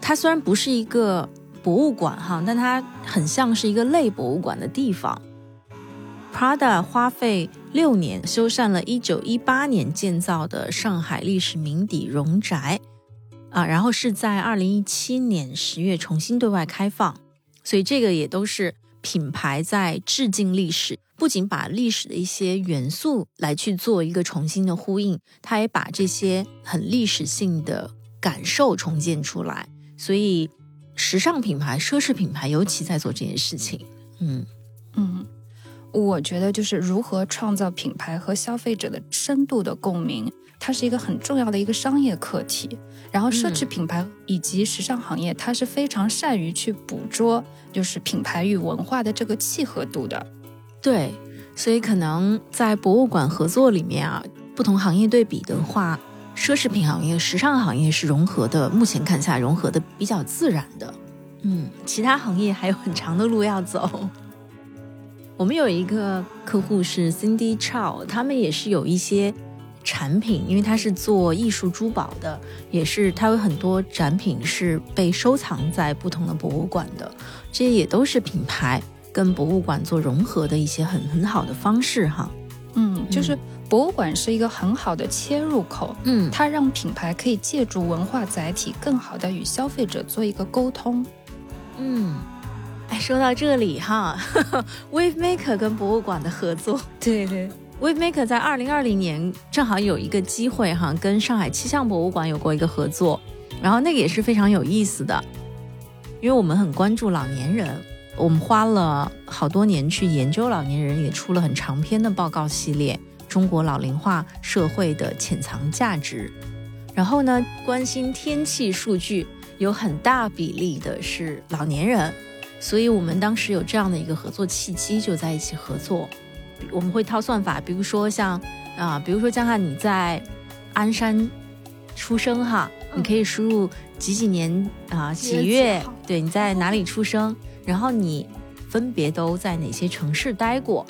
它虽然不是一个博物馆哈，但它很像是一个类博物馆的地方。Prada 花费六年修缮了1918年建造的上海历史名邸荣宅，啊，然后是在2017年十月重新对外开放，所以这个也都是品牌在致敬历史，不仅把历史的一些元素来去做一个重新的呼应，它也把这些很历史性的感受重建出来，所以时尚品牌、奢侈品牌尤其在做这件事情，嗯。嗯。我觉得就是如何创造品牌和消费者的深度的共鸣，它是一个很重要的一个商业课题。然后，奢侈品牌以及时尚行业，它是非常善于去捕捉就是品牌与文化的这个契合度的。对，所以可能在博物馆合作里面啊，不同行业对比的话，奢侈品行业、时尚行业是融合的，目前看下来融合的比较自然的。嗯，其他行业还有很长的路要走。我们有一个客户是 Cindy Chow，他们也是有一些产品，因为他是做艺术珠宝的，也是他有很多展品是被收藏在不同的博物馆的，这些也都是品牌跟博物馆做融合的一些很很好的方式哈。嗯，就是博物馆是一个很好的切入口，嗯，它让品牌可以借助文化载体，更好的与消费者做一个沟通，嗯。哎，说到这里哈，Wave Maker 跟博物馆的合作，[LAUGHS] 对对，Wave Maker 在二零二零年正好有一个机会哈，跟上海气象博物馆有过一个合作，然后那个也是非常有意思的，因为我们很关注老年人，我们花了好多年去研究老年人，也出了很长篇的报告系列《中国老龄化社会的潜藏价值》，然后呢，关心天气数据有很大比例的是老年人。所以，我们当时有这样的一个合作契机，就在一起合作。我们会套算法，比如说像啊，比如说江汉你在鞍山出生哈，你可以输入几几年啊几月，对，你在哪里出生，然后你分别都在哪些城市待过。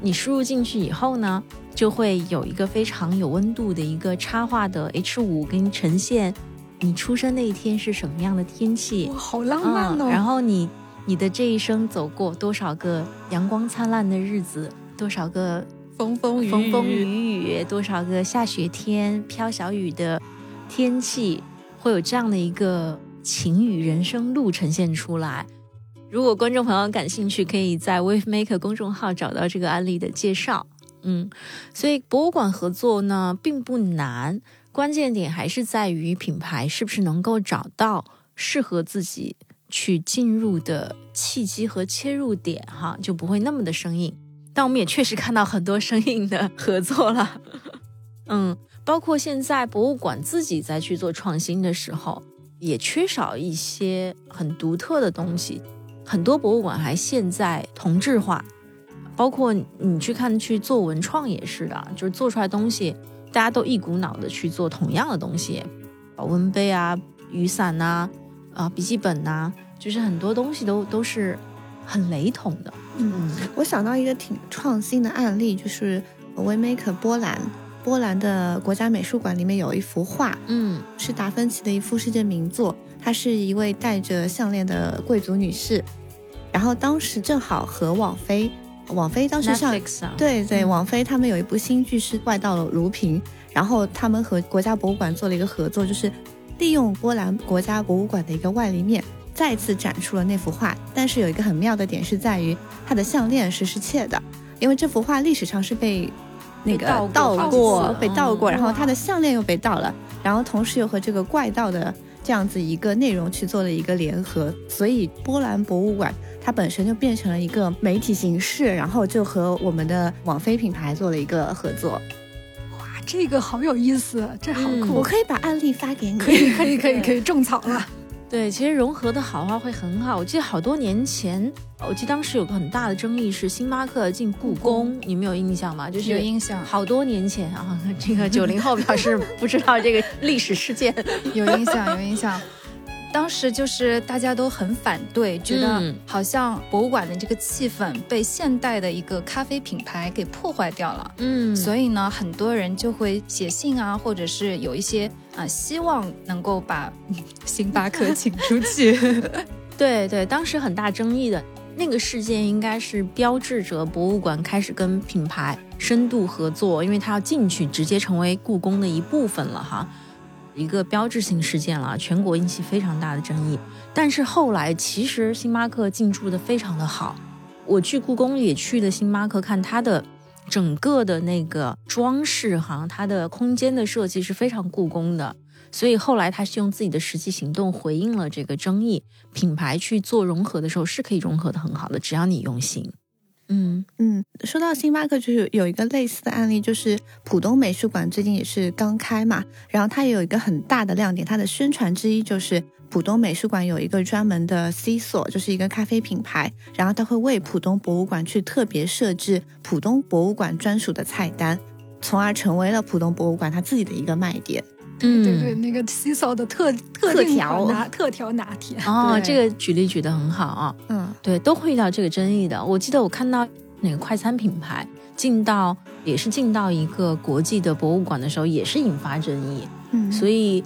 你输入进去以后呢，就会有一个非常有温度的一个插画的 H 五给你呈现你出生那一天是什么样的天气。哇，好浪漫哦！然后你。你的这一生走过多少个阳光灿烂的日子，多少个风风雨风风雨雨，多少个下雪天、飘小雨的天气，会有这样的一个情雨人生路呈现出来。如果观众朋友感兴趣，可以在 Wave Maker 公众号找到这个案例的介绍。嗯，所以博物馆合作呢并不难，关键点还是在于品牌是不是能够找到适合自己去进入的契机和切入点，哈，就不会那么的生硬。但我们也确实看到很多生硬的合作了，[LAUGHS] 嗯，包括现在博物馆自己在去做创新的时候，也缺少一些很独特的东西。很多博物馆还现在同质化，包括你去看去做文创也是的，就是做出来东西，大家都一股脑的去做同样的东西，保温杯啊、雨伞呐、啊笔记本呐，就是很多东西都都是很雷同的。嗯，我想到一个挺创新的案例，就是 Waymaker 波兰，波兰的国家美术馆里面有一幅画，嗯，是达芬奇的一幅世界名作。她是一位戴着项链的贵族女士，然后当时正好和网飞，网飞当时上啊，对对，嗯网飞他们有一部新剧是《怪盗如萍》，然后他们和国家博物馆做了一个合作，就是利用波兰国家博物馆的一个外立面，再次展出了那幅画。但是有一个很妙的点是在于，它的项链是失窃的，因为这幅画历史上是被那个盗过被盗过，嗯然后它的项链又被盗了，然后同时又和这个怪盗的这样子一个内容去做了一个联合，所以波兰博物馆它本身就变成了一个媒体形式，然后就和我们的网飞品牌做了一个合作。哇，这个好有意思，这好嗯酷，我可以把案例发给你。可以可以可以可以种草了。对，其实融合的好话会很好。我记得好多年前，我记得当时有个很大的争议是星巴克进故宫，你们有印象吗？就是有印象，好多年前啊，这个九零后表示不知道这个历史事件。有印象，有印象。当时就是大家都很反对，觉得嗯好像博物馆的这个气氛被现代的一个咖啡品牌给破坏掉了。嗯所以呢，很多人就会写信啊，或者是有一些啊、呃希望能够把嗯星巴克请出去。[LAUGHS] 对对，当时很大争议的那个事件，应该是标志着博物馆开始跟品牌深度合作，因为它要进去，直接成为故宫的一部分了哈，一个标志性事件了，全国引起非常大的争议。但是后来，其实星巴克进驻的非常的好，我去故宫也去了星巴克看它的。整个的那个装饰哈，它的空间的设计是非常故宫的，所以后来他是用自己的实际行动回应了这个争议。品牌去做融合的时候是可以融合的很好的，只要你用心。嗯嗯，说到星巴克，就是有一个类似的案例，就是浦东美术馆最近也是刚开嘛，然后它也有一个很大的亮点，它的宣传之一就是浦东美术馆有一个专门的 C 所，就是一个咖啡品牌，然后它会为浦东博物馆去特别设置浦东博物馆专属的菜单，从而成为了浦东博物馆它自己的一个卖点。嗯对对，那个 C 嫂的特特调拿特调拿铁，哦，这个举例举的很好啊。嗯对，都会遇到这个争议的。我记得我看到哪个快餐品牌进到也是进到一个国际的博物馆的时候，也是引发争议。嗯，所以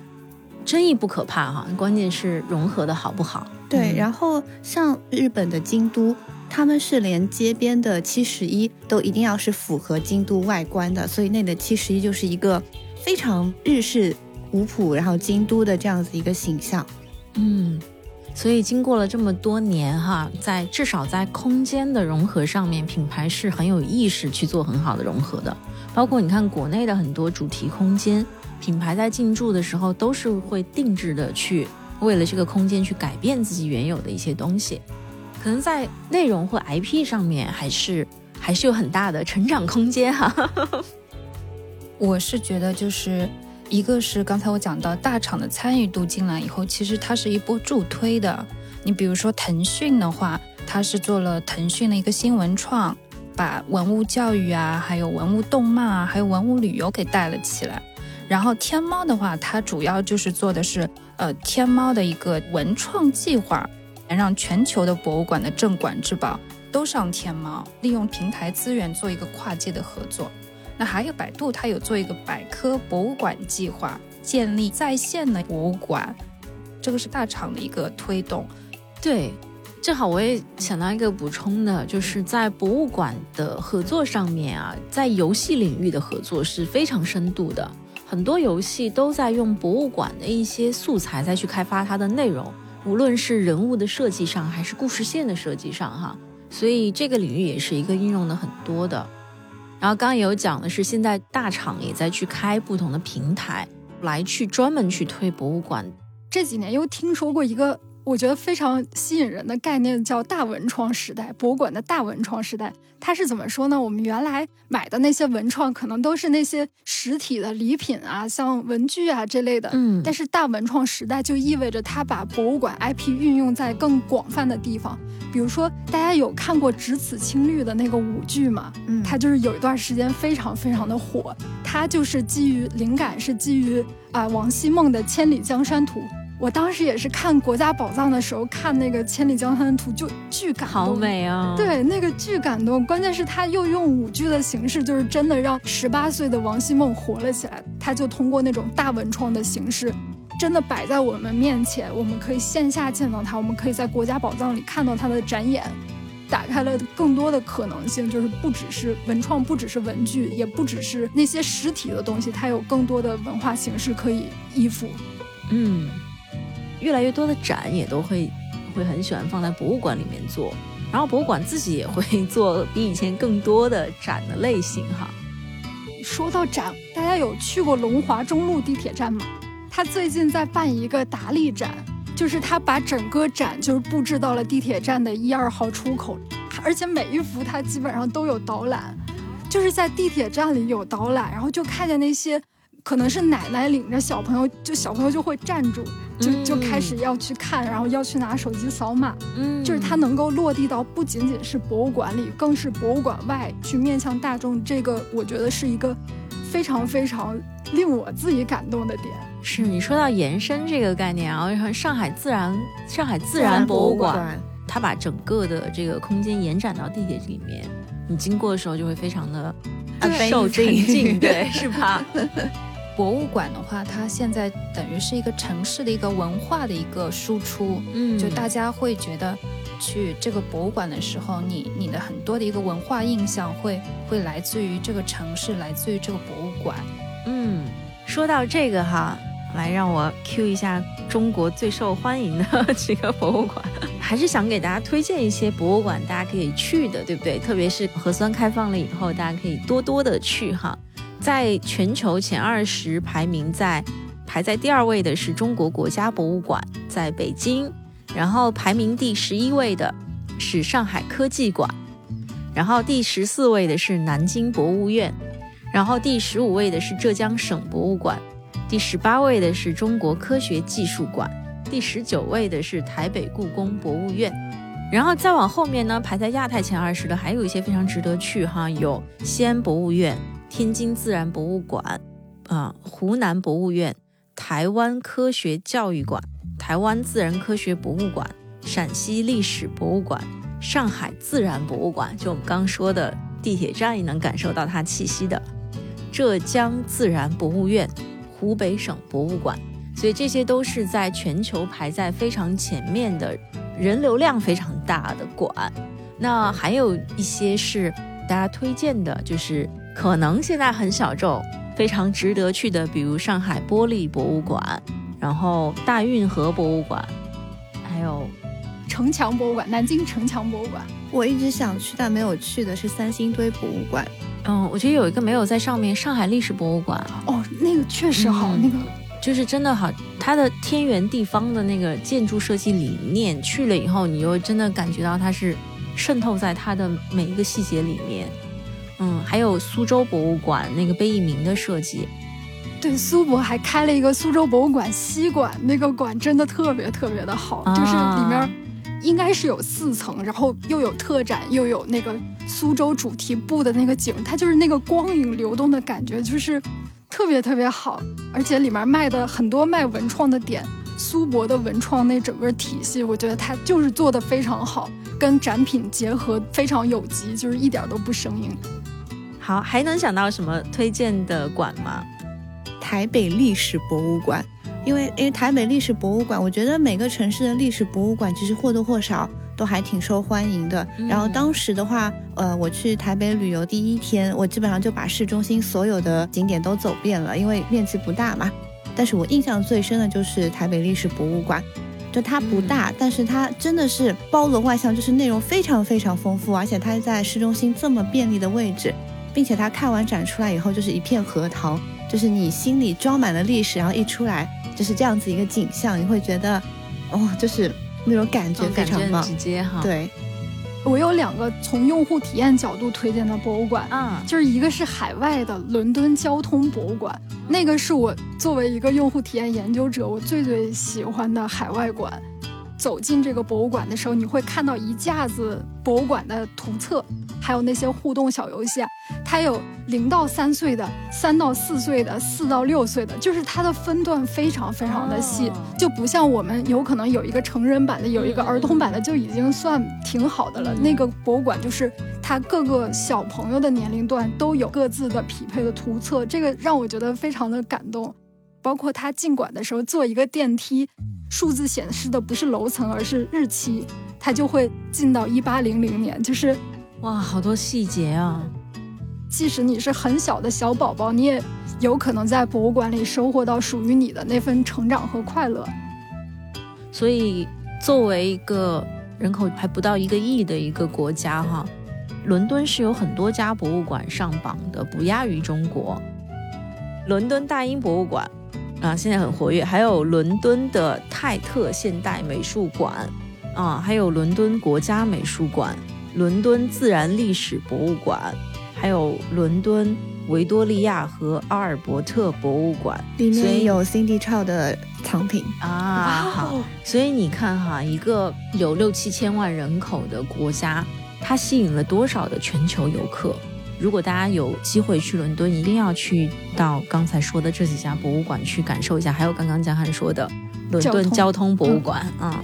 争议不可怕哈，关键是融合的好不好。对，嗯然后像日本的京都，他们是连街边的七十一都一定要是符合京都外观的，所以那里的七十一就是一个非常日式古朴，然后京都的这样子一个形象。嗯，所以经过了这么多年哈，在至少在空间的融合上面，品牌是很有意识去做很好的融合的。包括你看国内的很多主题空间，品牌在进驻的时候都是会定制的去为了这个空间去改变自己原有的一些东西，可能在内容或 IP 上面还是还是有很大的成长空间哈。[LAUGHS] 我是觉得就是。一个是刚才我讲到大厂的参与度进来以后，其实它是一波助推的。你比如说腾讯的话，它是做了腾讯的一个新文创，把文物教育啊，还有文物动漫啊，还有文物旅游给带了起来。然后天猫的话，它主要就是做的是呃天猫的一个文创计划，让全球的博物馆的镇馆之宝都上天猫，利用平台资源做一个跨界的合作。那还有百度，它有做一个百科博物馆计划，建立在线的博物馆，这个是大厂的一个推动。对，正好我也想到一个补充的，就是在博物馆的合作上面啊，在游戏领域的合作是非常深度的，很多游戏都在用博物馆的一些素材再去开发它的内容，无论是人物的设计上，还是故事线的设计上，哈，所以这个领域也是一个应用的很多的。然后刚刚也有讲的是，现在大厂也在去开不同的平台，来去专门去推博物馆。这几年又听说过一个。我觉得非常吸引人的概念叫大文创时代，博物馆的大文创时代，它是怎么说呢？我们原来买的那些文创可能都是那些实体的礼品啊，像文具啊这类的，嗯，但是大文创时代就意味着它把博物馆 IP 运用在更广泛的地方，比如说大家有看过《只此青绿》的那个舞剧吗？嗯，它就是有一段时间非常非常的火，它就是基于灵感是基于啊王希孟的《千里江山图》。我当时也是看《国家宝藏》的时候看那个《千里江山图》，就巨感动，好美啊！对，那个巨感动。关键是他又用舞剧的形式，就是真的让十八岁的王希孟活了起来。他就通过那种大文创的形式，真的摆在我们面前，我们可以线下见到他，我们可以在《国家宝藏》里看到他的展演，打开了更多的可能性。就是不只是文创，不只是文具，也不只是那些实体的东西，它有更多的文化形式可以依附。嗯。越来越多的展也都会会很喜欢放在博物馆里面做，然后博物馆自己也会做比以前更多的展的类型哈。说到展，大家有去过龙华中路地铁站吗？他最近在办一个达利展，就是他把整个展就是布置到了地铁站的一二号出口，而且每一幅他基本上都有导览，就是在地铁站里有导览，然后就看见那些可能是奶奶领着小朋友，就小朋友就会站住。就就开始要去看，然后要去拿手机扫码，嗯，就是它能够落地到不仅仅是博物馆里，更是博物馆外去面向大众。这个我觉得是一个非常非常令我自己感动的点。是你说到延伸这个概念啊，上海自然上海自然博物馆，它把整个的这个空间延展到地铁里面，你经过的时候就会非常的受 [LAUGHS] 沉浸，对，是吧？[LAUGHS] [LAUGHS] 博物馆的话，它现在等于是一个城市的一个文化的一个输出，嗯，就大家会觉得去这个博物馆的时候，你你的很多的一个文化印象会会来自于这个城市，来自于这个博物馆。嗯，说到这个哈，来让我 Q 一下中国最受欢迎的 [LAUGHS] 几个博物馆，还是想给大家推荐一些博物馆，大家可以去的，对不对？特别是核酸开放了以后，大家可以多多的去哈。在全球前二十排名，在排在第二位的是中国国家博物馆，在北京，然后排名第十一位的是上海科技馆，然后第十四位的是南京博物院，然后第十五位的是浙江省博物馆，第十八位的是中国科学技术馆，第十九位的是台北故宫博物院，然后再往后面呢，排在亚太前二十的还有一些非常值得去哈，有西安博物院。天津自然博物馆，啊，湖南博物院，台湾科学教育馆，台湾自然科学博物馆，陕西历史博物馆，上海自然博物馆，就我们刚说的地铁站也能感受到它气息的，浙江自然博物院，湖北省博物馆，所以这些都是在全球排在非常前面的，人流量非常大的馆。那还有一些是大家推荐的，就是。可能现在很小众，非常值得去的，比如上海玻璃博物馆，然后大运河博物馆，还有城墙博物馆，南京城墙博物馆。我一直想去但没有去的是三星堆博物馆。嗯，我觉得有一个没有在上面，上海历史博物馆。哦，那个确实好，那个就是真的好，它的天圆地方的那个建筑设计理念，去了以后，你就真的感觉到它是渗透在它的每一个细节里面。嗯，还有苏州博物馆那个贝聿铭的设计，对，苏博还开了一个苏州博物馆西馆，那个馆真的特别特别的好，就是里面应该是有四层，然后又有特展，又有那个苏州主题布的那个景，它就是那个光影流动的感觉，就是特别特别好，而且里面卖的很多卖文创的点，苏博的文创那整个体系，我觉得它就是做的非常好，跟展品结合非常有机，就是一点都不生硬。好，还能想到什么推荐的馆吗？台北历史博物馆，因为因为台北历史博物馆，我觉得每个城市的历史博物馆其实或多或少都还挺受欢迎的。然后当时的话，呃，我去台北旅游第一天，我基本上就把市中心所有的景点都走遍了，因为面积不大嘛。但是我印象最深的就是台北历史博物馆，就它不大，但是它真的是包罗万象，就是内容非常非常丰富，而且它在市中心这么便利的位置。并且他看完展出来以后，就是一片荷塘，就是你心里装满了历史，然后一出来就是这样子一个景象，你会觉得，哦，就是那种感觉非常棒，直接哈。对，我有两个从用户体验角度推荐的博物馆啊，就是一个是海外的伦敦交通博物馆，那个是我作为一个用户体验研究者，我最最喜欢的海外馆。走进这个博物馆的时候，你会看到一架子博物馆的图册，还有那些互动小游戏。它有零到三岁的、三到四岁的、四到六岁的，就是它的分段非常非常的细，就不像我们有可能有一个成人版的，有一个儿童版的，就已经算挺好的了。那个博物馆就是它各个小朋友的年龄段都有各自的匹配的图册，这个让我觉得非常的感动。包括他进馆的时候坐一个电梯。数字显示的不是楼层，而是日期，他就会进到一八零零年，就是哇，好多细节啊！即使你是很小的小宝宝，你也有可能在博物馆里收获到属于你的那份成长和快乐。所以，作为一个人口还不到一个亿的一个国家，哈，伦敦是有很多家博物馆上榜的，不亚于中国。伦敦大英博物馆。啊，现在很活跃，还有伦敦的泰特现代美术馆，啊，还有伦敦国家美术馆、伦敦自然历史博物馆，还有伦敦维多利亚和阿尔伯特博物馆，里面有 Cindy Chow 的藏品啊。好，所以你看哈，一个有六七千万人口的国家，它吸引了多少的全球游客？如果大家有机会去伦敦，一定要去到刚才说的这几家博物馆去感受一下。还有刚刚江汉说的伦敦交通博物馆啊，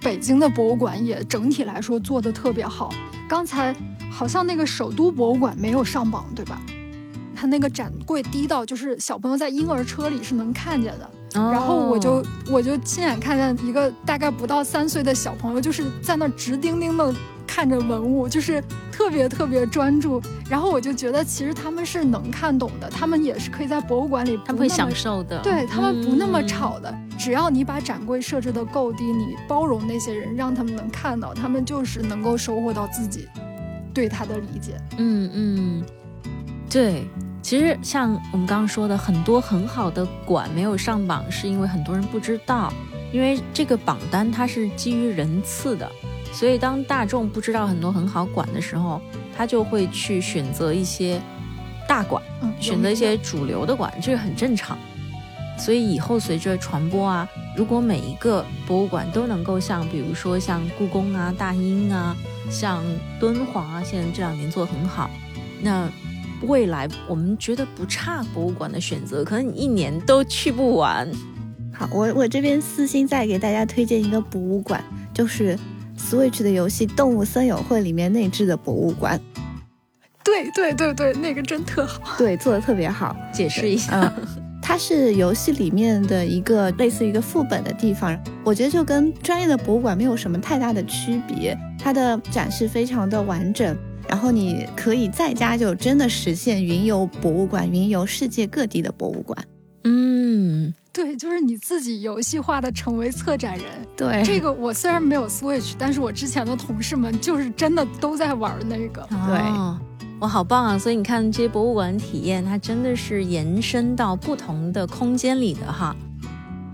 北京的博物馆也整体来说做的特别好。刚才好像那个首都博物馆没有上榜，对吧？它那个展柜低到就是小朋友在婴儿车里是能看见的。然后我就我就亲眼看见一个大概不到三岁的小朋友，就是在那直盯盯的。看着文物就是特别特别专注，然后我就觉得其实他们是能看懂的，他们也是可以在博物馆里，他们会享受的，对他们不那么吵的，只要你把展柜设置的够低，你包容那些人，让他们能看到，他们就是能够收获到自己对他的理解。嗯嗯，对，其实像我们刚刚说的，很多很好的馆没有上榜，是因为很多人不知道，因为这个榜单它是基于人次的。所以，当大众不知道很多很好馆的时候，他就会去选择一些大馆，选择一些主流的馆，这个很正常。所以以后随着传播啊，如果每一个博物馆都能够像，比如说像故宫啊、大英啊、像敦煌啊，现在这两年做的很好，那未来我们觉得不差博物馆的选择，可能你一年都去不完。好，我我这边私心再给大家推荐一个博物馆，就是。Switch 的游戏《动物森友会》里面内置的博物馆，对对对对，那个真特好，对，做的特别好。解释一下，它是游戏里面的一个类似于一个副本的地方，我觉得就跟专业的博物馆没有什么太大的区别。它的展示非常的完整，然后你可以在家就真的实现云游博物馆，云游世界各地的博物馆。嗯。对，就是你自己游戏化的成为策展人。对，这个我虽然没有 Switch，但是我之前的同事们就是真的都在玩那个。对，哇，好棒啊！所以你看这些博物馆体验，它真的是延伸到不同的空间里的哈。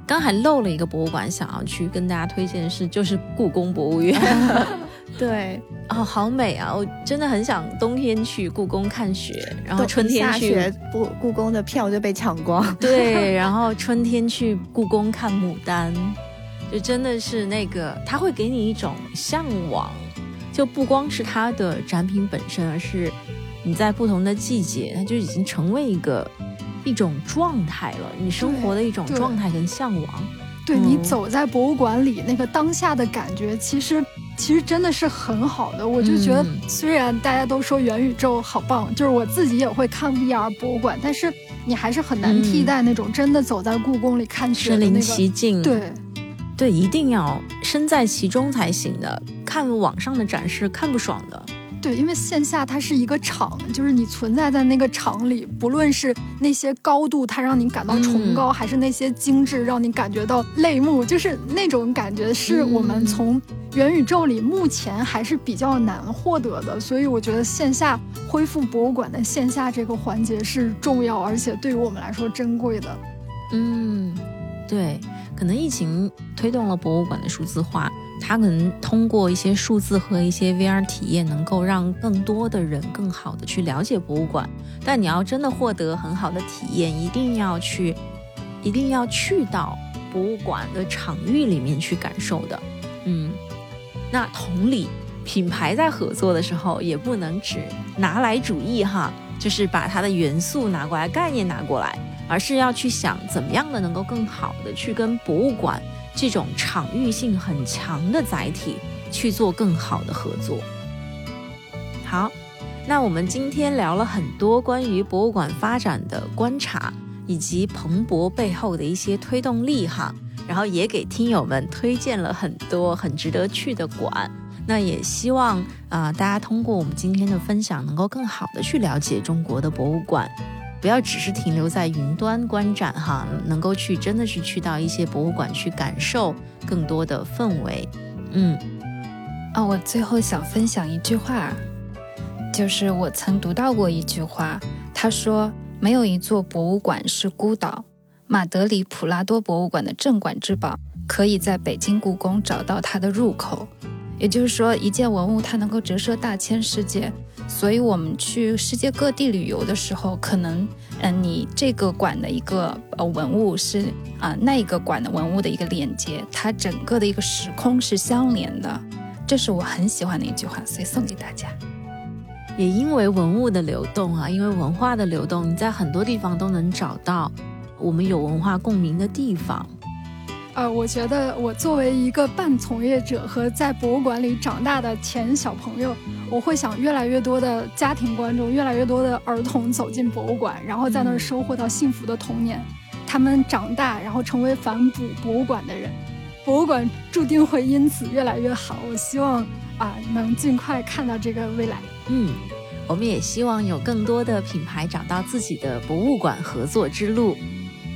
刚还漏了一个博物馆，想要去跟大家推荐的是，就是故宫博物院。[LAUGHS] 对，哦，好美啊！我真的很想冬天去故宫看雪，然后春天去故故宫的票就被抢光。[LAUGHS] 对，然后春天去故宫看牡丹，就真的是那个，它会给你一种向往，就不光是它的展品本身，而是你在不同的季节，它就已经成为一个一种状态了，你生活的一种状态跟向往。对你走在博物馆里那个当下的感觉，其实。其实真的是很好的，我就觉得虽然大家都说元宇宙好棒，就是我自己也会看 VR 博物馆，但是你还是很难替代那种真的走在故宫里看雪身临其境。对，对，一定要身在其中才行的。看网上的展示看不爽的，对，因为线下它是一个场，就是你存在在那个场里，不论是那些高度它让你感到崇高，还是那些精致让你感觉到泪目，就是那种感觉是我们从元宇宙里目前还是比较难获得的。所以我觉得线下恢复博物馆的线下这个环节是重要，而且对于我们来说珍贵的。嗯，对，可能疫情推动了博物馆的数字化。它可能通过一些数字和一些 VR 体验，能够让更多的人更好的去了解博物馆。但你要真的获得很好的体验，一定要去，一定要去到博物馆的场域里面去感受的。嗯，那同理，品牌在合作的时候，也不能只拿来主义哈，就是把它的元素拿过来，概念拿过来，而是要去想怎么样的能够更好的去跟博物馆。这种场域性很强的载体去做更好的合作。好，那我们今天聊了很多关于博物馆发展的观察，以及蓬勃背后的一些推动力哈。然后也给听友们推荐了很多很值得去的馆。那也希望啊，大家通过我们今天的分享，能够更好的去了解中国的博物馆。不要只是停留在云端观展哈，能够去真的是去到一些博物馆去感受更多的氛围。嗯，啊，我最后想分享一句话，就是我曾读到过一句话，他说：“没有一座博物馆是孤岛。”马德里普拉多博物馆的镇馆之宝，可以在北京故宫找到它的入口。也就是说，一件文物它能够折射大千世界。所以，我们去世界各地旅游的时候，可能，嗯，你这个馆的一个呃文物是啊，那一个馆的文物的一个连接，它整个的一个时空是相连的。这是我很喜欢的一句话，所以送给大家。也因为文物的流动啊，因为文化的流动，你在很多地方都能找到我们有文化共鸣的地方。呃，我觉得我作为一个半从业者和在博物馆里长大的前小朋友，我会想越来越多的家庭观众，越来越多的儿童走进博物馆，然后在那儿收获到幸福的童年。他们长大，然后成为反哺博物馆的人，博物馆注定会因此越来越好。我希望啊，能尽快看到这个未来。嗯，我们也希望有更多的品牌找到自己的博物馆合作之路。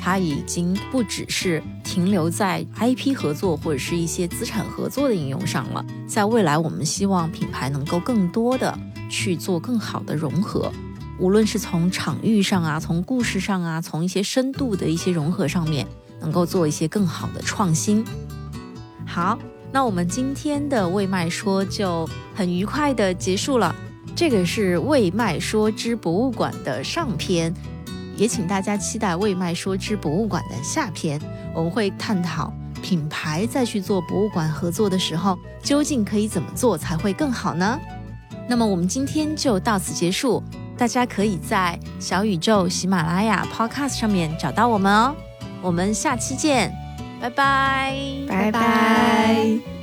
它已经不只是停留在 IP 合作或者是一些资产合作的应用上了，在未来，我们希望品牌能够更多的去做更好的融合，无论是从场域上啊，从故事上啊，从一些深度的一些融合上面，能够做一些更好的创新。好，那我们今天的未麦说就很愉快的结束了，这个是未麦说之博物馆的上篇。也请大家期待《未麦说之博物馆》的下篇，我们会探讨品牌在去做博物馆合作的时候，究竟可以怎么做才会更好呢？那么我们今天就到此结束，大家可以在小宇宙、喜马拉雅、Podcast 上面找到我们哦。我们下期见，拜拜，拜拜。